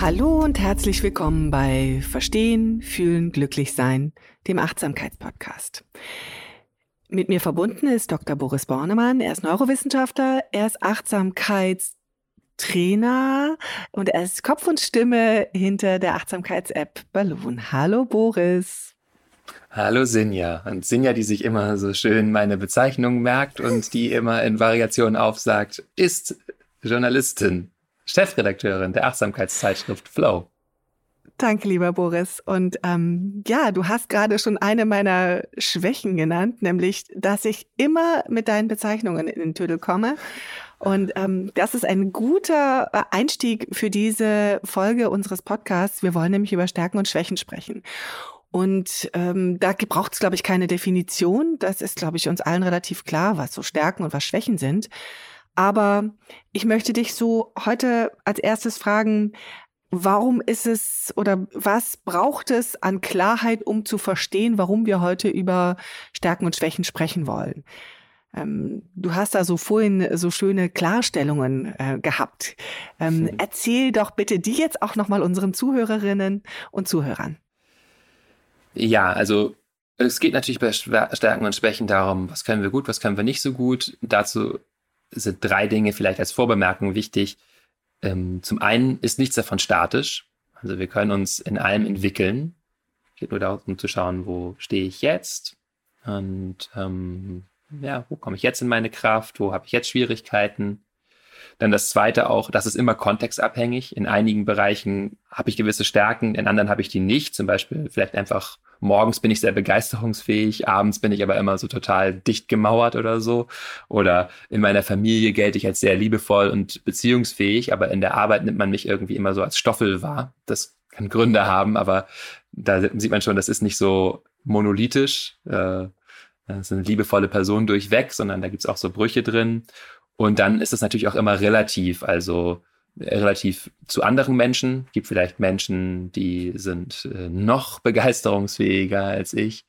Hallo und herzlich willkommen bei Verstehen, Fühlen, Glücklichsein, dem Achtsamkeitspodcast. Mit mir verbunden ist Dr. Boris Bornemann. Er ist Neurowissenschaftler, er ist Achtsamkeitstrainer und er ist Kopf und Stimme hinter der Achtsamkeits-App Balloon. Hallo Boris. Hallo Sinja. Und Sinja, die sich immer so schön meine Bezeichnung merkt und die immer in Variationen aufsagt, ist Journalistin. Chefredakteurin der Achtsamkeitszeitschrift Flow. Danke, lieber Boris. Und ähm, ja, du hast gerade schon eine meiner Schwächen genannt, nämlich, dass ich immer mit deinen Bezeichnungen in den Tüdel komme. Und ähm, das ist ein guter äh, Einstieg für diese Folge unseres Podcasts. Wir wollen nämlich über Stärken und Schwächen sprechen. Und ähm, da braucht es, glaube ich, keine Definition. Das ist, glaube ich, uns allen relativ klar, was so Stärken und was Schwächen sind. Aber ich möchte dich so heute als erstes fragen, warum ist es oder was braucht es an Klarheit, um zu verstehen, warum wir heute über Stärken und Schwächen sprechen wollen? Ähm, du hast da so vorhin so schöne Klarstellungen äh, gehabt. Ähm, hm. Erzähl doch bitte die jetzt auch nochmal unseren Zuhörerinnen und Zuhörern. Ja, also es geht natürlich bei Stärken und Schwächen darum, was können wir gut, was können wir nicht so gut. Dazu sind drei Dinge vielleicht als Vorbemerkung wichtig. Ähm, zum einen ist nichts davon statisch. Also wir können uns in allem entwickeln. Es geht nur darum zu schauen, wo stehe ich jetzt und ähm, ja, wo komme ich jetzt in meine Kraft, wo habe ich jetzt Schwierigkeiten. Dann das zweite auch, das ist immer kontextabhängig. In einigen Bereichen habe ich gewisse Stärken, in anderen habe ich die nicht. Zum Beispiel vielleicht einfach morgens bin ich sehr begeisterungsfähig, abends bin ich aber immer so total dicht gemauert oder so. Oder in meiner Familie gelte ich als sehr liebevoll und beziehungsfähig, aber in der Arbeit nimmt man mich irgendwie immer so als Stoffel wahr. Das kann Gründe haben, aber da sieht man schon, das ist nicht so monolithisch. Äh, das ist eine liebevolle Person durchweg, sondern da gibt's auch so Brüche drin. Und dann ist es natürlich auch immer relativ. Also relativ zu anderen Menschen. Gibt vielleicht Menschen, die sind äh, noch begeisterungsfähiger als ich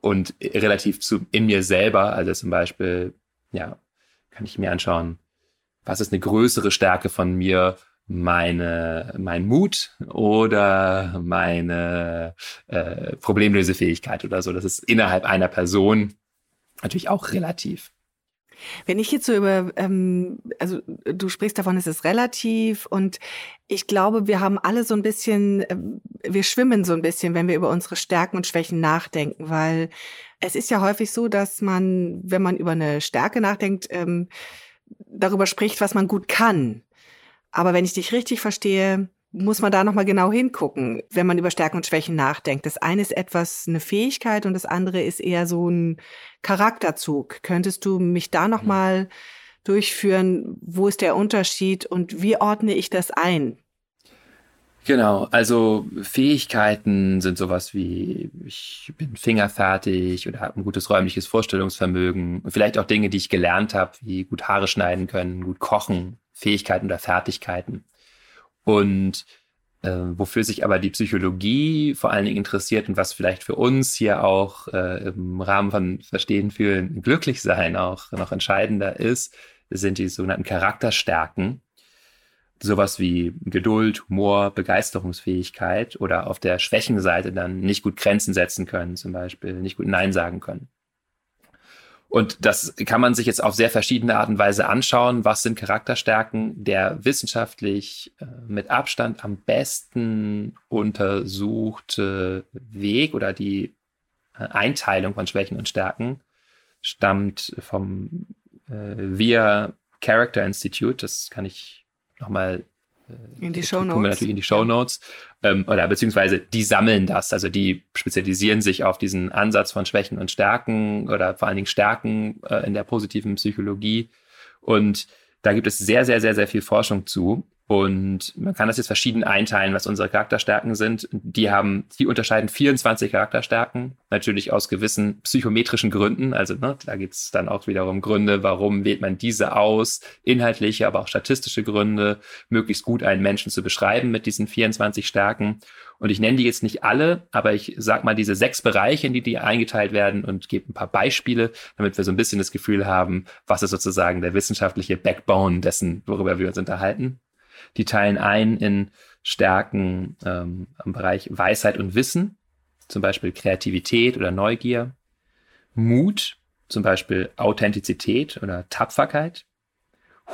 und relativ zu in mir selber. Also zum Beispiel, ja, kann ich mir anschauen, was ist eine größere Stärke von mir? Meine, mein Mut oder meine äh, Problemlösefähigkeit oder so. Das ist innerhalb einer Person natürlich auch relativ. Wenn ich jetzt so über, ähm, also du sprichst davon, es ist relativ und ich glaube, wir haben alle so ein bisschen, äh, wir schwimmen so ein bisschen, wenn wir über unsere Stärken und Schwächen nachdenken, weil es ist ja häufig so, dass man, wenn man über eine Stärke nachdenkt, ähm, darüber spricht, was man gut kann. Aber wenn ich dich richtig verstehe, muss man da nochmal genau hingucken, wenn man über Stärken und Schwächen nachdenkt. Das eine ist etwas eine Fähigkeit und das andere ist eher so ein Charakterzug. Könntest du mich da nochmal durchführen? Wo ist der Unterschied und wie ordne ich das ein? Genau, also Fähigkeiten sind sowas wie, ich bin fingerfertig oder habe ein gutes räumliches Vorstellungsvermögen. Vielleicht auch Dinge, die ich gelernt habe, wie gut Haare schneiden können, gut kochen, Fähigkeiten oder Fertigkeiten. Und äh, wofür sich aber die Psychologie vor allen Dingen interessiert und was vielleicht für uns hier auch äh, im Rahmen von Verstehen, Fühlen, Glücklichsein auch noch entscheidender ist, sind die sogenannten Charakterstärken. Sowas wie Geduld, Humor, Begeisterungsfähigkeit oder auf der Schwächenseite dann nicht gut Grenzen setzen können, zum Beispiel nicht gut Nein sagen können. Und das kann man sich jetzt auf sehr verschiedene Art und Weise anschauen. Was sind Charakterstärken? Der wissenschaftlich äh, mit Abstand am besten untersuchte Weg oder die äh, Einteilung von Schwächen und Stärken stammt vom äh, VIA Character Institute. Das kann ich nochmal in die Show Notes. Tun wir natürlich in die Show Notes. Ähm, oder beziehungsweise die sammeln das. Also die spezialisieren sich auf diesen Ansatz von Schwächen und Stärken oder vor allen Dingen Stärken äh, in der positiven Psychologie. Und da gibt es sehr, sehr, sehr, sehr viel Forschung zu. Und man kann das jetzt verschieden einteilen, was unsere Charakterstärken sind. Die haben, die unterscheiden 24 Charakterstärken, natürlich aus gewissen psychometrischen Gründen. Also ne, da geht es dann auch wiederum Gründe, warum wählt man diese aus, inhaltliche, aber auch statistische Gründe, möglichst gut einen Menschen zu beschreiben mit diesen 24 Stärken. Und ich nenne die jetzt nicht alle, aber ich sag mal diese sechs Bereiche, in die die eingeteilt werden und gebe ein paar Beispiele, damit wir so ein bisschen das Gefühl haben, was ist sozusagen der wissenschaftliche Backbone dessen, worüber wir uns unterhalten. Die teilen ein in Stärken ähm, im Bereich Weisheit und Wissen, zum Beispiel Kreativität oder Neugier, Mut, zum Beispiel Authentizität oder Tapferkeit,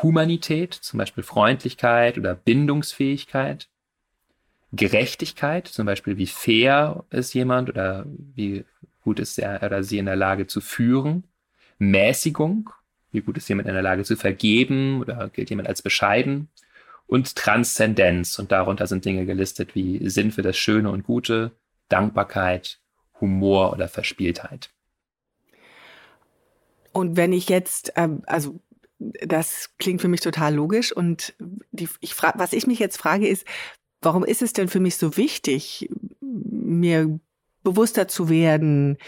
Humanität, zum Beispiel Freundlichkeit oder Bindungsfähigkeit, Gerechtigkeit, zum Beispiel wie fair ist jemand oder wie gut ist er oder sie in der Lage zu führen, Mäßigung, wie gut ist jemand in der Lage zu vergeben oder gilt jemand als bescheiden, und Transzendenz. Und darunter sind Dinge gelistet wie Sinn für das Schöne und Gute, Dankbarkeit, Humor oder Verspieltheit. Und wenn ich jetzt, ähm, also das klingt für mich total logisch und die, ich frag, was ich mich jetzt frage ist, warum ist es denn für mich so wichtig, mir bewusster zu werden,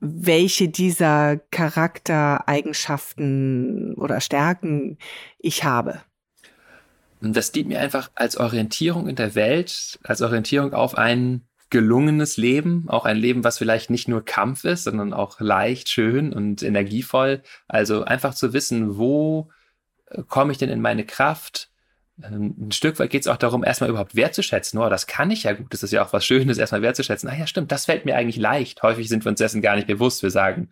welche dieser Charaktereigenschaften oder Stärken ich habe? Das dient mir einfach als Orientierung in der Welt, als Orientierung auf ein gelungenes Leben, auch ein Leben, was vielleicht nicht nur Kampf ist, sondern auch leicht, schön und energievoll. Also einfach zu wissen, wo äh, komme ich denn in meine Kraft? Ähm, ein Stück weit geht es auch darum, erstmal überhaupt wertzuschätzen. Oh, das kann ich ja gut. Das ist ja auch was Schönes, erstmal wertzuschätzen. Ah ja, stimmt, das fällt mir eigentlich leicht. Häufig sind wir uns dessen gar nicht bewusst. Wir sagen,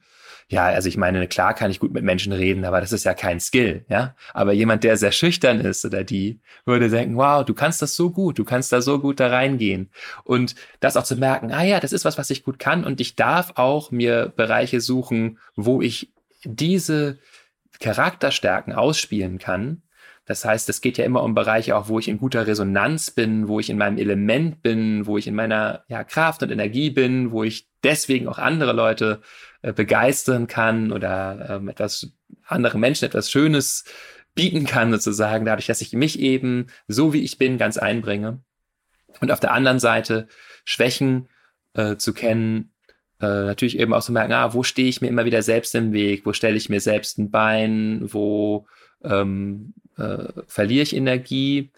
ja, also ich meine, klar kann ich gut mit Menschen reden, aber das ist ja kein Skill, ja. Aber jemand, der sehr schüchtern ist oder die, würde denken, wow, du kannst das so gut, du kannst da so gut da reingehen. Und das auch zu merken, ah ja, das ist was, was ich gut kann und ich darf auch mir Bereiche suchen, wo ich diese Charakterstärken ausspielen kann. Das heißt, es geht ja immer um Bereiche auch, wo ich in guter Resonanz bin, wo ich in meinem Element bin, wo ich in meiner ja, Kraft und Energie bin, wo ich deswegen auch andere Leute begeistern kann oder ähm, etwas andere Menschen etwas Schönes bieten kann, sozusagen, dadurch, dass ich mich eben so wie ich bin ganz einbringe. Und auf der anderen Seite Schwächen äh, zu kennen, äh, natürlich eben auch zu merken, ah, wo stehe ich mir immer wieder selbst im Weg, wo stelle ich mir selbst ein Bein, wo ähm, äh, verliere ich Energie.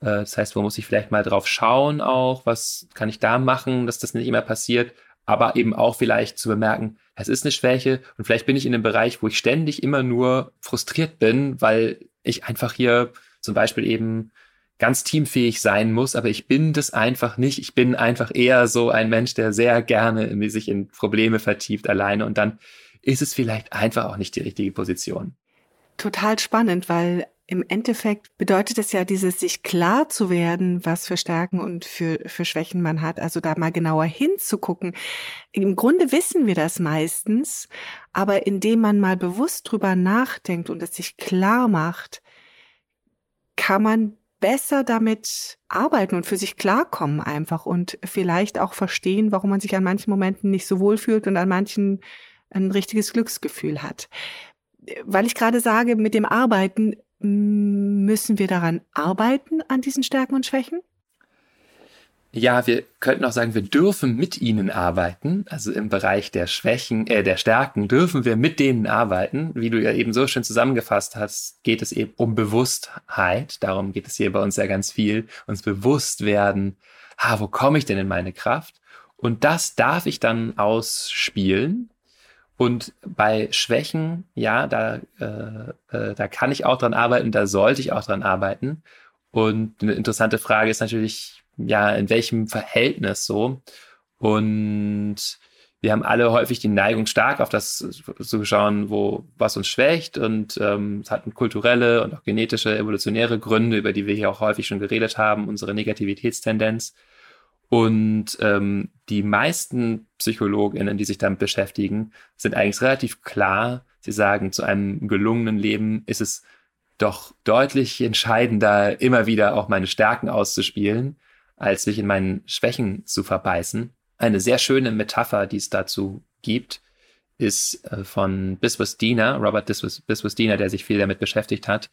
Äh, das heißt, wo muss ich vielleicht mal drauf schauen auch, was kann ich da machen, dass das nicht immer passiert aber eben auch vielleicht zu bemerken, es ist eine Schwäche und vielleicht bin ich in einem Bereich, wo ich ständig immer nur frustriert bin, weil ich einfach hier zum Beispiel eben ganz teamfähig sein muss, aber ich bin das einfach nicht. Ich bin einfach eher so ein Mensch, der sehr gerne sich in Probleme vertieft alleine und dann ist es vielleicht einfach auch nicht die richtige Position. Total spannend, weil im Endeffekt bedeutet es ja dieses, sich klar zu werden, was für Stärken und für, für Schwächen man hat. Also da mal genauer hinzugucken. Im Grunde wissen wir das meistens, aber indem man mal bewusst drüber nachdenkt und es sich klar macht, kann man besser damit arbeiten und für sich klarkommen einfach und vielleicht auch verstehen, warum man sich an manchen Momenten nicht so wohl fühlt und an manchen ein richtiges Glücksgefühl hat. Weil ich gerade sage, mit dem Arbeiten, Müssen wir daran arbeiten, an diesen Stärken und Schwächen? Ja, wir könnten auch sagen, wir dürfen mit ihnen arbeiten. Also im Bereich der Schwächen, äh, der Stärken dürfen wir mit denen arbeiten. Wie du ja eben so schön zusammengefasst hast, geht es eben um Bewusstheit. Darum geht es hier bei uns ja ganz viel. Uns bewusst werden, ha, wo komme ich denn in meine Kraft? Und das darf ich dann ausspielen und bei Schwächen, ja, da, äh, äh, da kann ich auch dran arbeiten, da sollte ich auch dran arbeiten. Und eine interessante Frage ist natürlich, ja, in welchem Verhältnis so? Und wir haben alle häufig die Neigung, stark auf das zu schauen, wo was uns schwächt. Und ähm, es hat kulturelle und auch genetische, evolutionäre Gründe, über die wir hier auch häufig schon geredet haben, unsere Negativitätstendenz. Und ähm, die meisten PsychologInnen, die sich damit beschäftigen, sind eigentlich relativ klar. Sie sagen, zu einem gelungenen Leben ist es doch deutlich entscheidender, immer wieder auch meine Stärken auszuspielen, als sich in meinen Schwächen zu verbeißen. Eine sehr schöne Metapher, die es dazu gibt, ist äh, von Biswas-Diener, Robert Biswas-Diener, der sich viel damit beschäftigt hat.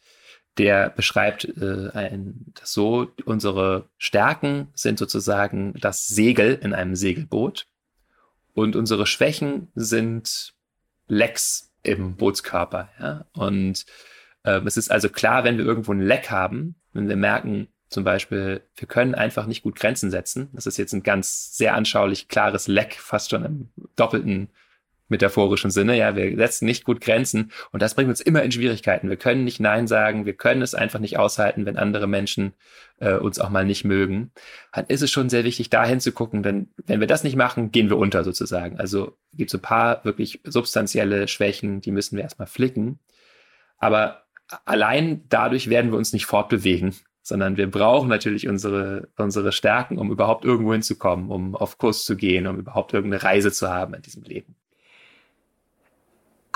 Der beschreibt äh, ein, so, unsere Stärken sind sozusagen das Segel in einem Segelboot und unsere Schwächen sind Lecks im Bootskörper. Ja? Und äh, es ist also klar, wenn wir irgendwo ein Leck haben, wenn wir merken, zum Beispiel, wir können einfach nicht gut Grenzen setzen. Das ist jetzt ein ganz sehr anschaulich klares Leck, fast schon im doppelten metaphorischen Sinne. Ja, wir setzen nicht gut Grenzen und das bringt uns immer in Schwierigkeiten. Wir können nicht Nein sagen, wir können es einfach nicht aushalten, wenn andere Menschen äh, uns auch mal nicht mögen. Dann ist es schon sehr wichtig, da hinzugucken, denn wenn wir das nicht machen, gehen wir unter sozusagen. Also gibt es ein paar wirklich substanzielle Schwächen, die müssen wir erstmal flicken. Aber allein dadurch werden wir uns nicht fortbewegen sondern wir brauchen natürlich unsere, unsere Stärken, um überhaupt irgendwo hinzukommen, um auf Kurs zu gehen, um überhaupt irgendeine Reise zu haben in diesem Leben.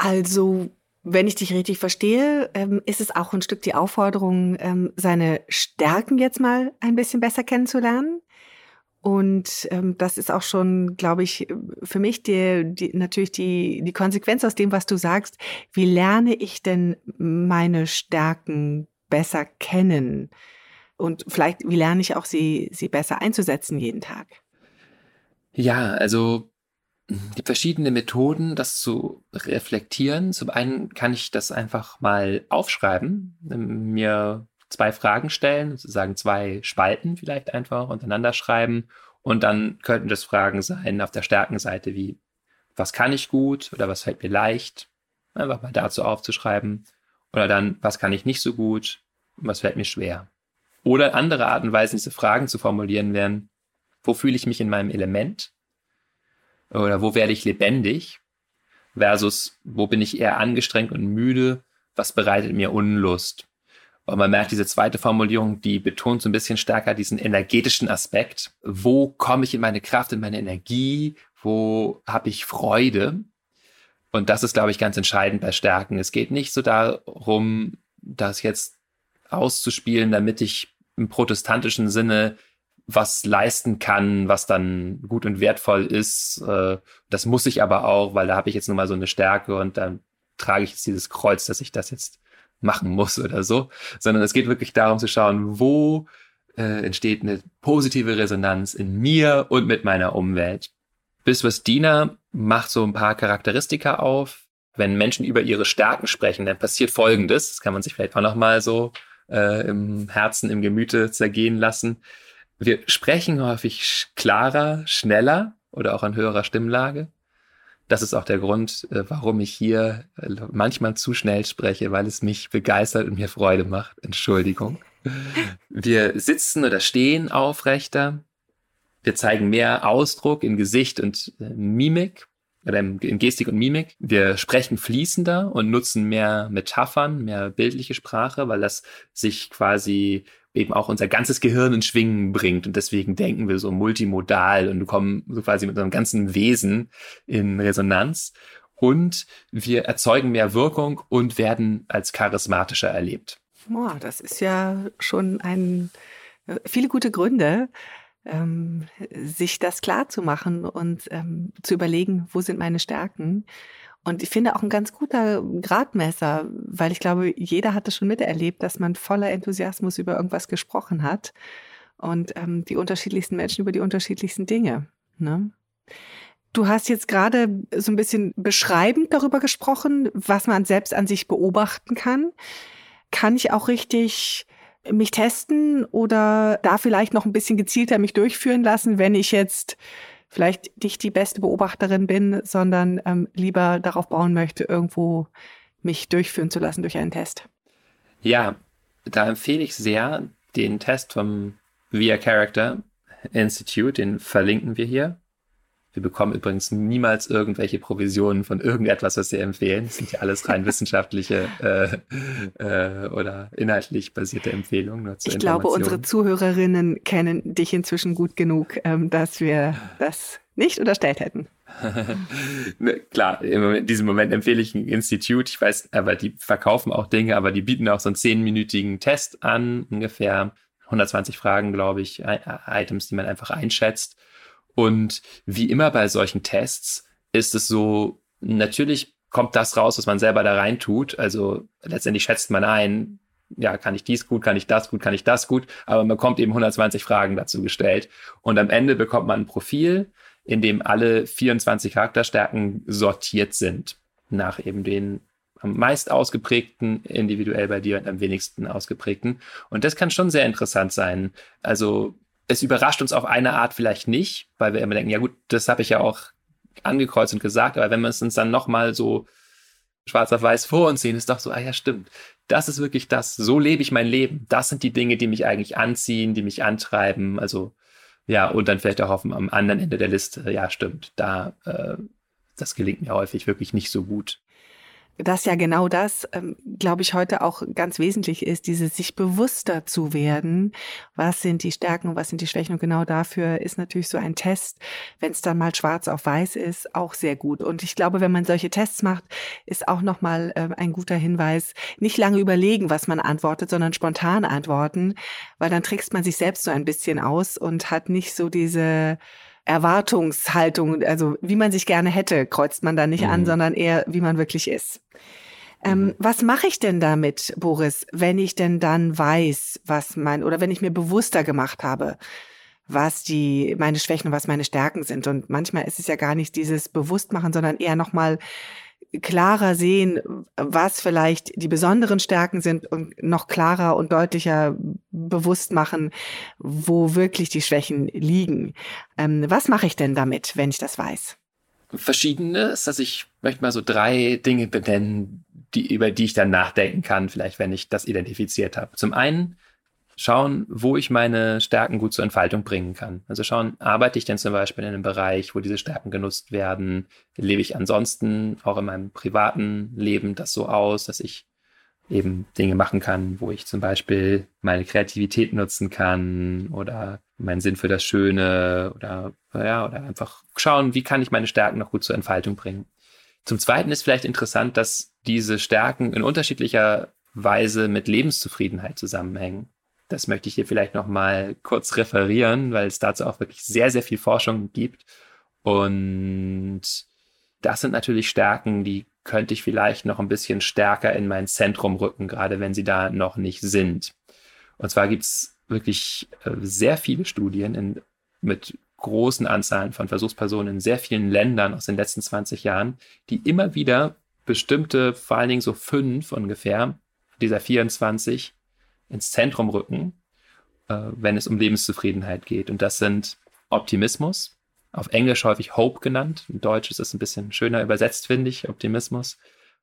Also, wenn ich dich richtig verstehe, ähm, ist es auch ein Stück die Aufforderung, ähm, seine Stärken jetzt mal ein bisschen besser kennenzulernen. Und ähm, das ist auch schon, glaube ich, für mich die, die, natürlich die, die Konsequenz aus dem, was du sagst. Wie lerne ich denn meine Stärken besser kennen? Und vielleicht, wie lerne ich auch sie, sie besser einzusetzen jeden Tag? Ja, also die verschiedenen Methoden, das zu reflektieren. Zum einen kann ich das einfach mal aufschreiben, mir zwei Fragen stellen, sozusagen zwei Spalten vielleicht einfach untereinander schreiben. Und dann könnten das Fragen sein auf der Stärkenseite wie, was kann ich gut oder was fällt mir leicht? Einfach mal dazu aufzuschreiben. Oder dann, was kann ich nicht so gut? Was fällt mir schwer? Oder andere Art und Weise, diese Fragen zu formulieren wären, wo fühle ich mich in meinem Element? Oder wo werde ich lebendig? Versus, wo bin ich eher angestrengt und müde? Was bereitet mir Unlust? Und man merkt, diese zweite Formulierung, die betont so ein bisschen stärker diesen energetischen Aspekt. Wo komme ich in meine Kraft, in meine Energie? Wo habe ich Freude? Und das ist, glaube ich, ganz entscheidend bei Stärken. Es geht nicht so darum, das jetzt auszuspielen, damit ich im protestantischen Sinne was leisten kann, was dann gut und wertvoll ist. Äh, das muss ich aber auch, weil da habe ich jetzt nun mal so eine Stärke und dann trage ich jetzt dieses Kreuz, dass ich das jetzt machen muss oder so, sondern es geht wirklich darum zu schauen, wo äh, entsteht eine positive Resonanz in mir und mit meiner Umwelt. Biswas Diener macht so ein paar Charakteristika auf. Wenn Menschen über ihre Stärken sprechen, dann passiert Folgendes. Das kann man sich vielleicht auch noch mal so äh, im Herzen, im Gemüte zergehen lassen. Wir sprechen häufig klarer, schneller oder auch an höherer Stimmlage. Das ist auch der Grund, äh, warum ich hier äh, manchmal zu schnell spreche, weil es mich begeistert und mir Freude macht. Entschuldigung. Wir sitzen oder stehen aufrechter. Wir zeigen mehr Ausdruck in Gesicht und äh, Mimik oder in Gestik und Mimik. Wir sprechen fließender und nutzen mehr Metaphern, mehr bildliche Sprache, weil das sich quasi eben auch unser ganzes Gehirn in Schwingen bringt und deswegen denken wir so multimodal und kommen so quasi mit unserem ganzen Wesen in Resonanz und wir erzeugen mehr Wirkung und werden als charismatischer erlebt. Boah, das ist ja schon ein äh, viele gute Gründe, ähm, sich das klar zu machen und ähm, zu überlegen, wo sind meine Stärken. Und ich finde auch ein ganz guter Gradmesser, weil ich glaube, jeder hat es schon miterlebt, dass man voller Enthusiasmus über irgendwas gesprochen hat und ähm, die unterschiedlichsten Menschen über die unterschiedlichsten Dinge. Ne? Du hast jetzt gerade so ein bisschen beschreibend darüber gesprochen, was man selbst an sich beobachten kann. Kann ich auch richtig mich testen oder da vielleicht noch ein bisschen gezielter mich durchführen lassen, wenn ich jetzt vielleicht nicht die beste Beobachterin bin, sondern ähm, lieber darauf bauen möchte, irgendwo mich durchführen zu lassen durch einen Test. Ja, da empfehle ich sehr den Test vom Via Character Institute, den verlinken wir hier. Wir bekommen übrigens niemals irgendwelche Provisionen von irgendetwas, was wir empfehlen. Das sind ja alles rein wissenschaftliche äh, äh, oder inhaltlich basierte Empfehlungen. Nur ich glaube, unsere Zuhörerinnen kennen dich inzwischen gut genug, ähm, dass wir das nicht unterstellt hätten. Ne, klar, in diesem Moment empfehle ich ein Institut. Ich weiß, aber die verkaufen auch Dinge, aber die bieten auch so einen zehnminütigen Test an, ungefähr 120 Fragen, glaube ich, Items, die man einfach einschätzt. Und wie immer bei solchen Tests ist es so, natürlich kommt das raus, was man selber da rein tut. Also letztendlich schätzt man ein, ja, kann ich dies gut, kann ich das gut, kann ich das gut, aber man bekommt eben 120 Fragen dazu gestellt. Und am Ende bekommt man ein Profil, in dem alle 24 Charakterstärken sortiert sind nach eben den am meist ausgeprägten individuell bei dir und am wenigsten ausgeprägten. Und das kann schon sehr interessant sein. Also es überrascht uns auf eine Art vielleicht nicht, weil wir immer denken, ja gut, das habe ich ja auch angekreuzt und gesagt, aber wenn wir es uns dann nochmal so schwarz auf weiß vor uns sehen, ist doch so, ah ja, stimmt. Das ist wirklich das, so lebe ich mein Leben. Das sind die Dinge, die mich eigentlich anziehen, die mich antreiben. Also ja, und dann vielleicht auch auf am anderen Ende der Liste, ja, stimmt, da, äh, das gelingt mir häufig wirklich nicht so gut dass ja genau das, ähm, glaube ich, heute auch ganz wesentlich ist, dieses sich bewusster zu werden. Was sind die Stärken und was sind die Schwächen? Und genau dafür ist natürlich so ein Test, wenn es dann mal schwarz auf weiß ist, auch sehr gut. Und ich glaube, wenn man solche Tests macht, ist auch nochmal äh, ein guter Hinweis, nicht lange überlegen, was man antwortet, sondern spontan antworten, weil dann trickst man sich selbst so ein bisschen aus und hat nicht so diese Erwartungshaltung, also wie man sich gerne hätte, kreuzt man da nicht mhm. an, sondern eher, wie man wirklich ist. Ähm, mhm. was mache ich denn damit, Boris, wenn ich denn dann weiß, was mein, oder wenn ich mir bewusster gemacht habe, was die, meine Schwächen und was meine Stärken sind. Und manchmal ist es ja gar nicht dieses Bewusstmachen, sondern eher nochmal klarer sehen, was vielleicht die besonderen Stärken sind und noch klarer und deutlicher bewusst machen, wo wirklich die Schwächen liegen. Ähm, was mache ich denn damit, wenn ich das weiß? Verschiedenes. Also ich möchte mal so drei Dinge benennen, die, über die ich dann nachdenken kann, vielleicht wenn ich das identifiziert habe. Zum einen schauen, wo ich meine Stärken gut zur Entfaltung bringen kann. Also schauen, arbeite ich denn zum Beispiel in einem Bereich, wo diese Stärken genutzt werden? Lebe ich ansonsten auch in meinem privaten Leben das so aus, dass ich eben Dinge machen kann, wo ich zum Beispiel meine Kreativität nutzen kann oder meinen Sinn für das Schöne oder, ja, oder einfach schauen, wie kann ich meine Stärken noch gut zur Entfaltung bringen. Zum Zweiten ist vielleicht interessant, dass diese Stärken in unterschiedlicher Weise mit Lebenszufriedenheit zusammenhängen. Das möchte ich hier vielleicht noch mal kurz referieren, weil es dazu auch wirklich sehr, sehr viel Forschung gibt. Und das sind natürlich Stärken, die könnte ich vielleicht noch ein bisschen stärker in mein Zentrum rücken, gerade wenn sie da noch nicht sind. Und zwar gibt es wirklich äh, sehr viele Studien in, mit großen Anzahlen von Versuchspersonen in sehr vielen Ländern aus den letzten 20 Jahren, die immer wieder bestimmte, vor allen Dingen so fünf ungefähr, dieser 24 ins Zentrum rücken, äh, wenn es um Lebenszufriedenheit geht. Und das sind Optimismus, auf Englisch häufig Hope genannt. In Deutsch ist es ein bisschen schöner übersetzt, finde ich, Optimismus.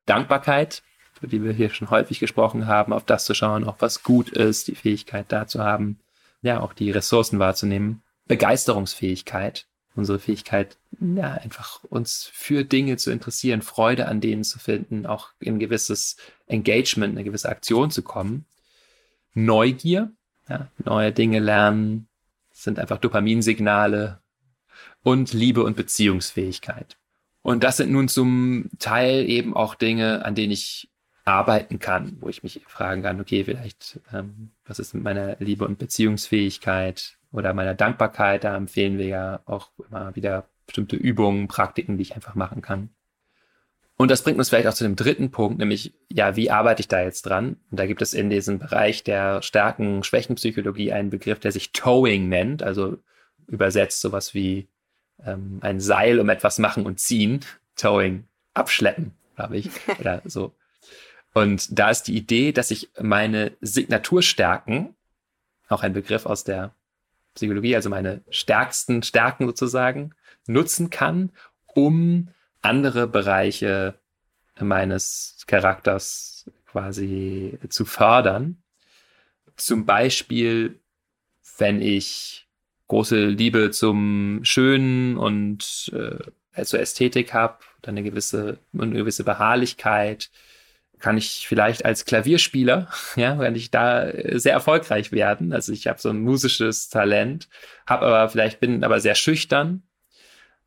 Dankbarkeit, über die wir hier schon häufig gesprochen haben, auf das zu schauen, auch was gut ist, die Fähigkeit da zu haben, ja, auch die Ressourcen wahrzunehmen. Begeisterungsfähigkeit, unsere Fähigkeit, ja, einfach uns für Dinge zu interessieren, Freude an denen zu finden, auch in gewisses Engagement, eine gewisse Aktion zu kommen. Neugier, ja, neue Dinge lernen, sind einfach Dopaminsignale und Liebe und Beziehungsfähigkeit. Und das sind nun zum Teil eben auch Dinge, an denen ich arbeiten kann, wo ich mich fragen kann, okay, vielleicht, ähm, was ist mit meiner Liebe und Beziehungsfähigkeit oder meiner Dankbarkeit? Da empfehlen wir ja auch immer wieder bestimmte Übungen, Praktiken, die ich einfach machen kann. Und das bringt uns vielleicht auch zu dem dritten Punkt, nämlich, ja, wie arbeite ich da jetzt dran? Und da gibt es in diesem Bereich der starken Schwächenpsychologie einen Begriff, der sich Towing nennt, also übersetzt sowas wie ähm, ein Seil um etwas machen und ziehen. Towing, abschleppen, glaube ich, oder so. Und da ist die Idee, dass ich meine Signaturstärken, auch ein Begriff aus der Psychologie, also meine stärksten Stärken sozusagen, nutzen kann, um andere Bereiche meines Charakters quasi zu fördern. Zum Beispiel, wenn ich große Liebe zum Schönen und äh, zur Ästhetik habe, dann eine gewisse, eine gewisse Beharrlichkeit, kann ich vielleicht als Klavierspieler, ja, wenn ich da sehr erfolgreich werden. Also ich habe so ein musisches Talent, habe aber vielleicht bin aber sehr schüchtern.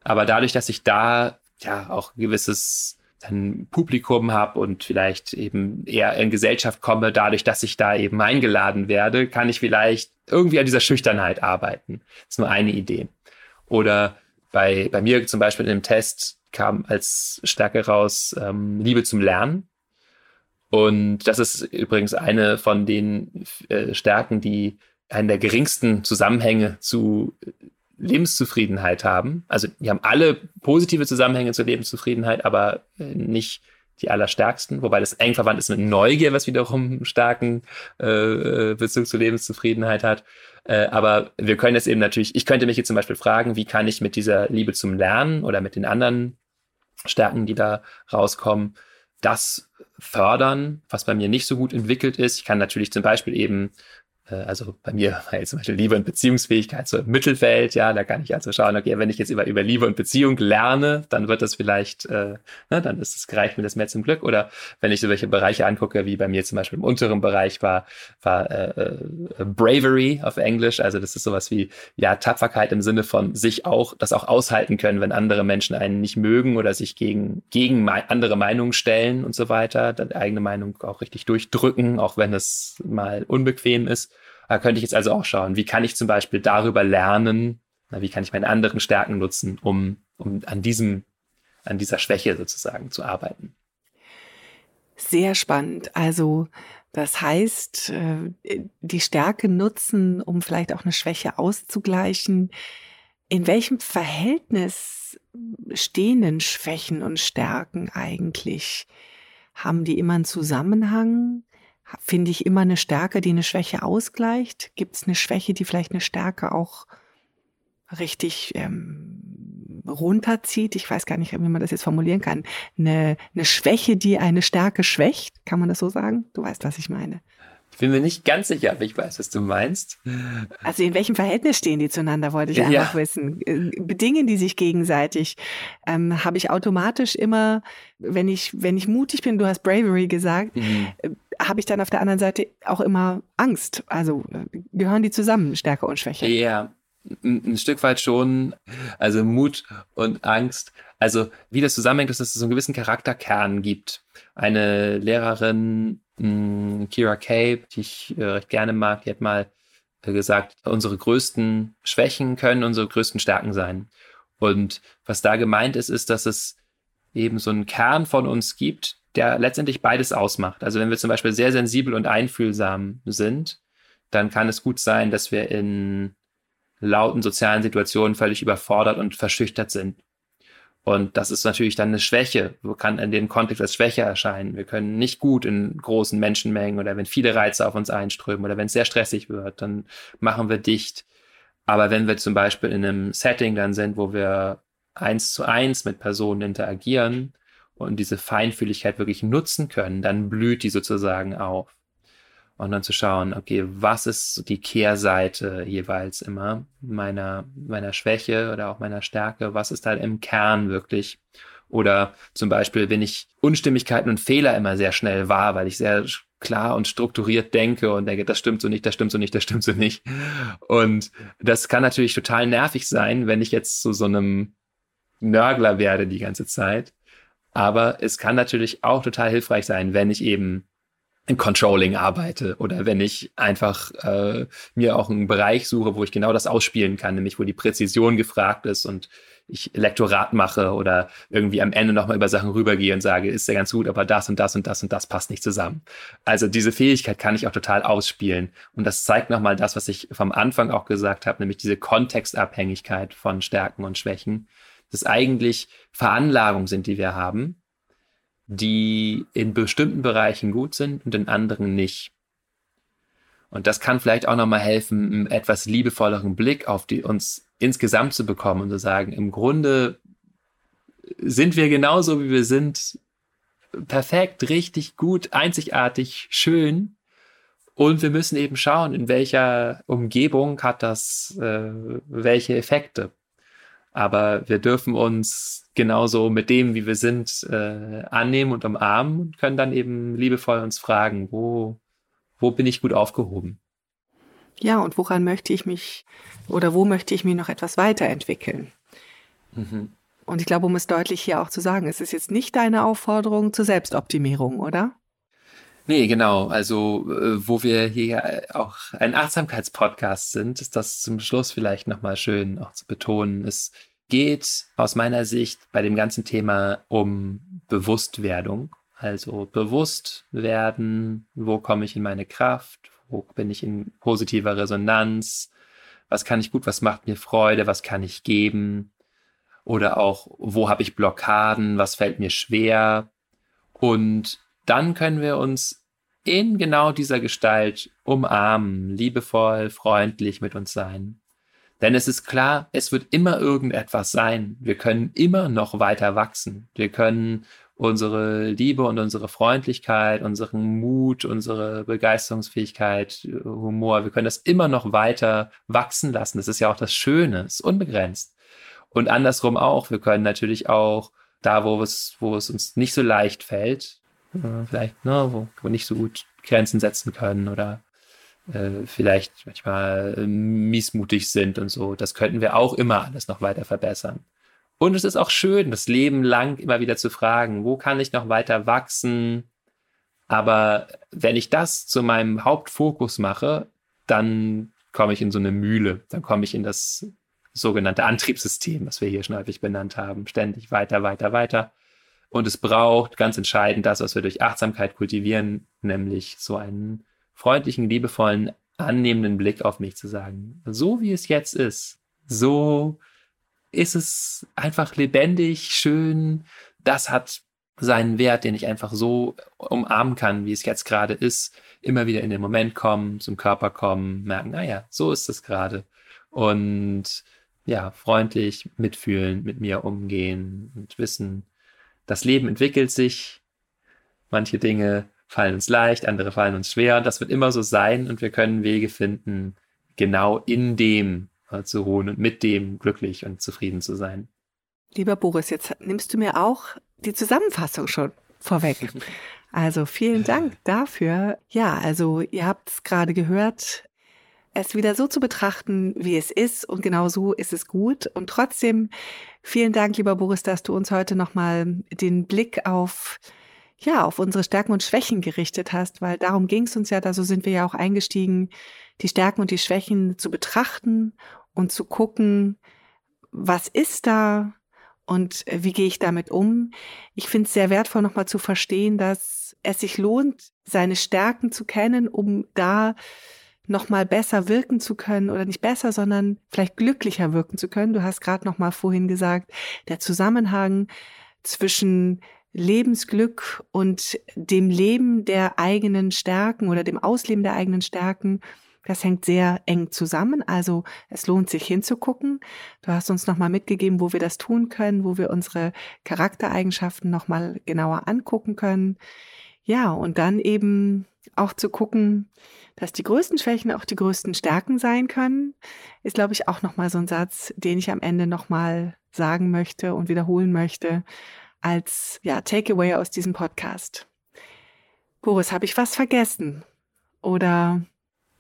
Aber dadurch, dass ich da ja auch ein gewisses dann Publikum habe und vielleicht eben eher in Gesellschaft komme, dadurch, dass ich da eben eingeladen werde, kann ich vielleicht irgendwie an dieser Schüchternheit arbeiten. Das ist nur eine Idee. Oder bei, bei mir zum Beispiel in dem Test kam als Stärke raus ähm, Liebe zum Lernen. Und das ist übrigens eine von den äh, Stärken, die einen der geringsten Zusammenhänge zu Lebenszufriedenheit haben. Also die haben alle positive Zusammenhänge zur Lebenszufriedenheit, aber äh, nicht die allerstärksten, wobei das eng verwandt ist mit Neugier, was wiederum einen starken äh, äh, Bezug zur Lebenszufriedenheit hat. Äh, aber wir können jetzt eben natürlich, ich könnte mich jetzt zum Beispiel fragen, wie kann ich mit dieser Liebe zum Lernen oder mit den anderen Stärken, die da rauskommen, das fördern, was bei mir nicht so gut entwickelt ist. Ich kann natürlich zum Beispiel eben also bei mir war jetzt zum Beispiel Liebe und Beziehungsfähigkeit so im Mittelfeld, ja, da kann ich also schauen, okay, wenn ich jetzt über, über Liebe und Beziehung lerne, dann wird das vielleicht, äh, ne, dann ist es, gereicht mir das mehr zum Glück. Oder wenn ich so welche Bereiche angucke, wie bei mir zum Beispiel im unteren Bereich war, war äh, äh, Bravery auf Englisch, also das ist sowas wie, ja, Tapferkeit im Sinne von sich auch, das auch aushalten können, wenn andere Menschen einen nicht mögen oder sich gegen, gegen andere Meinungen stellen und so weiter, dann eigene Meinung auch richtig durchdrücken, auch wenn es mal unbequem ist. Da könnte ich jetzt also auch schauen, wie kann ich zum Beispiel darüber lernen, wie kann ich meine anderen Stärken nutzen, um, um an diesem, an dieser Schwäche sozusagen zu arbeiten. Sehr spannend. Also das heißt, äh, die Stärke nutzen, um vielleicht auch eine Schwäche auszugleichen. In welchem Verhältnis stehen denn Schwächen und Stärken eigentlich? Haben die immer einen Zusammenhang? Finde ich immer eine Stärke, die eine Schwäche ausgleicht? Gibt es eine Schwäche, die vielleicht eine Stärke auch richtig ähm, runterzieht? Ich weiß gar nicht, wie man das jetzt formulieren kann. Eine, eine Schwäche, die eine Stärke schwächt? Kann man das so sagen? Du weißt, was ich meine. Ich bin mir nicht ganz sicher, aber ich weiß, was du meinst. Also in welchem Verhältnis stehen die zueinander, wollte ich einfach ja. wissen. Äh, bedingen die sich gegenseitig? Ähm, Habe ich automatisch immer, wenn ich, wenn ich mutig bin, du hast Bravery gesagt, mhm. Äh, habe ich dann auf der anderen Seite auch immer Angst. Also äh, gehören die zusammen, Stärke und Schwäche? Ja, ein Stück weit schon. Also Mut und Angst. Also wie das zusammenhängt, ist, dass es so einen gewissen Charakterkern gibt. Eine Lehrerin Mm, Kira Kay, die ich äh, recht gerne mag, die hat mal äh, gesagt, unsere größten Schwächen können unsere größten Stärken sein. Und was da gemeint ist, ist, dass es eben so einen Kern von uns gibt, der letztendlich beides ausmacht. Also wenn wir zum Beispiel sehr sensibel und einfühlsam sind, dann kann es gut sein, dass wir in lauten sozialen Situationen völlig überfordert und verschüchtert sind. Und das ist natürlich dann eine Schwäche, kann in dem Kontext als Schwäche erscheinen. Wir können nicht gut in großen Menschenmengen oder wenn viele Reize auf uns einströmen oder wenn es sehr stressig wird, dann machen wir dicht. Aber wenn wir zum Beispiel in einem Setting dann sind, wo wir eins zu eins mit Personen interagieren und diese Feinfühligkeit wirklich nutzen können, dann blüht die sozusagen auf und dann zu schauen, okay, was ist die Kehrseite jeweils immer meiner, meiner Schwäche oder auch meiner Stärke, was ist da im Kern wirklich? Oder zum Beispiel, wenn ich Unstimmigkeiten und Fehler immer sehr schnell wahr, weil ich sehr klar und strukturiert denke und denke, das stimmt so nicht, das stimmt so nicht, das stimmt so nicht. Und das kann natürlich total nervig sein, wenn ich jetzt zu so einem Nörgler werde die ganze Zeit. Aber es kann natürlich auch total hilfreich sein, wenn ich eben im Controlling arbeite oder wenn ich einfach äh, mir auch einen Bereich suche, wo ich genau das ausspielen kann, nämlich wo die Präzision gefragt ist und ich Lektorat mache oder irgendwie am Ende nochmal über Sachen rübergehe und sage, ist ja ganz gut, aber das und das und das und das passt nicht zusammen. Also diese Fähigkeit kann ich auch total ausspielen. Und das zeigt nochmal das, was ich vom Anfang auch gesagt habe, nämlich diese Kontextabhängigkeit von Stärken und Schwächen, dass eigentlich Veranlagungen sind, die wir haben, die in bestimmten Bereichen gut sind und in anderen nicht. Und das kann vielleicht auch nochmal helfen, einen etwas liebevolleren Blick auf die uns insgesamt zu bekommen und zu sagen, im Grunde sind wir genauso, wie wir sind, perfekt, richtig, gut, einzigartig, schön. Und wir müssen eben schauen, in welcher Umgebung hat das äh, welche Effekte. Aber wir dürfen uns genauso mit dem, wie wir sind, äh, annehmen und umarmen und können dann eben liebevoll uns fragen, wo, wo bin ich gut aufgehoben? Ja, und woran möchte ich mich oder wo möchte ich mich noch etwas weiterentwickeln? Mhm. Und ich glaube, um es deutlich hier auch zu sagen, es ist jetzt nicht deine Aufforderung zur Selbstoptimierung, oder? Nee, genau. Also, äh, wo wir hier auch ein Achtsamkeitspodcast sind, ist das zum Schluss vielleicht nochmal schön auch zu betonen. Es geht aus meiner Sicht bei dem ganzen Thema um Bewusstwerdung. Also bewusst werden, wo komme ich in meine Kraft, wo bin ich in positiver Resonanz, was kann ich gut, was macht mir Freude, was kann ich geben oder auch, wo habe ich Blockaden, was fällt mir schwer. Und dann können wir uns in genau dieser Gestalt umarmen, liebevoll, freundlich mit uns sein. Denn es ist klar, es wird immer irgendetwas sein. Wir können immer noch weiter wachsen. Wir können unsere Liebe und unsere Freundlichkeit, unseren Mut, unsere Begeisterungsfähigkeit, Humor, wir können das immer noch weiter wachsen lassen. Das ist ja auch das Schöne, es ist unbegrenzt. Und andersrum auch, wir können natürlich auch da, wo es, wo es uns nicht so leicht fällt, äh, vielleicht, ne, wo wir nicht so gut Grenzen setzen können oder äh, vielleicht manchmal äh, miesmutig sind und so. Das könnten wir auch immer alles noch weiter verbessern. Und es ist auch schön, das Leben lang immer wieder zu fragen, wo kann ich noch weiter wachsen? Aber wenn ich das zu meinem Hauptfokus mache, dann komme ich in so eine Mühle, dann komme ich in das sogenannte Antriebssystem, was wir hier schon häufig benannt haben, ständig weiter, weiter, weiter. Und es braucht ganz entscheidend das, was wir durch Achtsamkeit kultivieren, nämlich so einen freundlichen, liebevollen, annehmenden Blick auf mich zu sagen. So wie es jetzt ist, so ist es einfach lebendig, schön. Das hat seinen Wert, den ich einfach so umarmen kann, wie es jetzt gerade ist. Immer wieder in den Moment kommen, zum Körper kommen, merken, naja, so ist es gerade. Und ja, freundlich mitfühlen, mit mir umgehen und wissen, das Leben entwickelt sich. Manche Dinge fallen uns leicht, andere fallen uns schwer. Das wird immer so sein und wir können Wege finden, genau in dem äh, zu ruhen und mit dem glücklich und zufrieden zu sein. Lieber Boris, jetzt nimmst du mir auch die Zusammenfassung schon vorweg. Also vielen Dank dafür. Ja, also ihr habt es gerade gehört, es wieder so zu betrachten, wie es ist und genau so ist es gut. Und trotzdem vielen Dank, lieber Boris, dass du uns heute nochmal den Blick auf ja, auf unsere Stärken und Schwächen gerichtet hast, weil darum ging es uns ja, da so sind wir ja auch eingestiegen, die Stärken und die Schwächen zu betrachten und zu gucken, was ist da und wie gehe ich damit um. Ich finde es sehr wertvoll, nochmal zu verstehen, dass es sich lohnt, seine Stärken zu kennen, um da nochmal besser wirken zu können oder nicht besser, sondern vielleicht glücklicher wirken zu können. Du hast gerade nochmal vorhin gesagt, der Zusammenhang zwischen Lebensglück und dem Leben der eigenen Stärken oder dem Ausleben der eigenen Stärken, das hängt sehr eng zusammen. Also es lohnt sich hinzugucken. Du hast uns nochmal mitgegeben, wo wir das tun können, wo wir unsere Charaktereigenschaften nochmal genauer angucken können. Ja, und dann eben auch zu gucken, dass die größten Schwächen auch die größten Stärken sein können, ist, glaube ich, auch nochmal so ein Satz, den ich am Ende nochmal sagen möchte und wiederholen möchte als ja, Takeaway aus diesem Podcast. Boris, habe ich was vergessen? Oder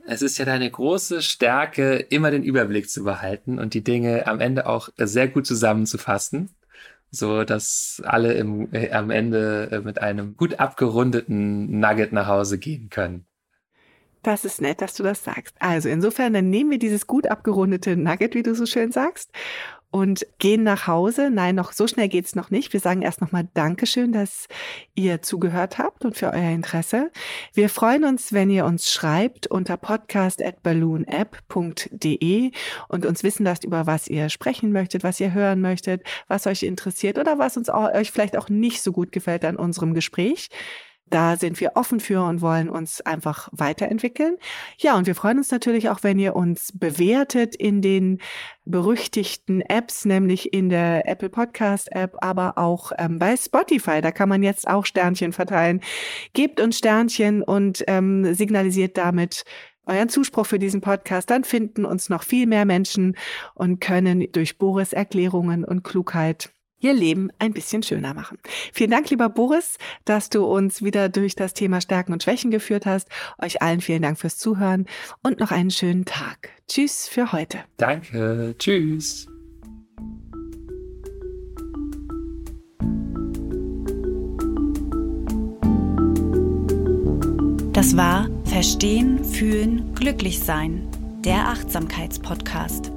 es ist ja deine große Stärke, immer den Überblick zu behalten und die Dinge am Ende auch sehr gut zusammenzufassen, so dass alle im, äh, am Ende äh, mit einem gut abgerundeten Nugget nach Hause gehen können. Das ist nett, dass du das sagst. Also insofern, dann nehmen wir dieses gut abgerundete Nugget, wie du so schön sagst, und gehen nach Hause. Nein, noch so schnell geht's noch nicht. Wir sagen erst nochmal Dankeschön, dass ihr zugehört habt und für euer Interesse. Wir freuen uns, wenn ihr uns schreibt unter podcast@balloonapp.de und uns wissen lasst, über was ihr sprechen möchtet, was ihr hören möchtet, was euch interessiert oder was uns euch vielleicht auch nicht so gut gefällt an unserem Gespräch. Da sind wir offen für und wollen uns einfach weiterentwickeln. Ja, und wir freuen uns natürlich auch, wenn ihr uns bewertet in den berüchtigten Apps, nämlich in der Apple Podcast App, aber auch ähm, bei Spotify. Da kann man jetzt auch Sternchen verteilen. Gebt uns Sternchen und ähm, signalisiert damit, euren Zuspruch für diesen Podcast, dann finden uns noch viel mehr Menschen und können durch Boris Erklärungen und Klugheit ihr Leben ein bisschen schöner machen. Vielen Dank, lieber Boris, dass du uns wieder durch das Thema Stärken und Schwächen geführt hast. Euch allen vielen Dank fürs Zuhören und noch einen schönen Tag. Tschüss für heute. Danke. Tschüss. Das war Verstehen, Fühlen, Glücklich Sein, der Achtsamkeitspodcast.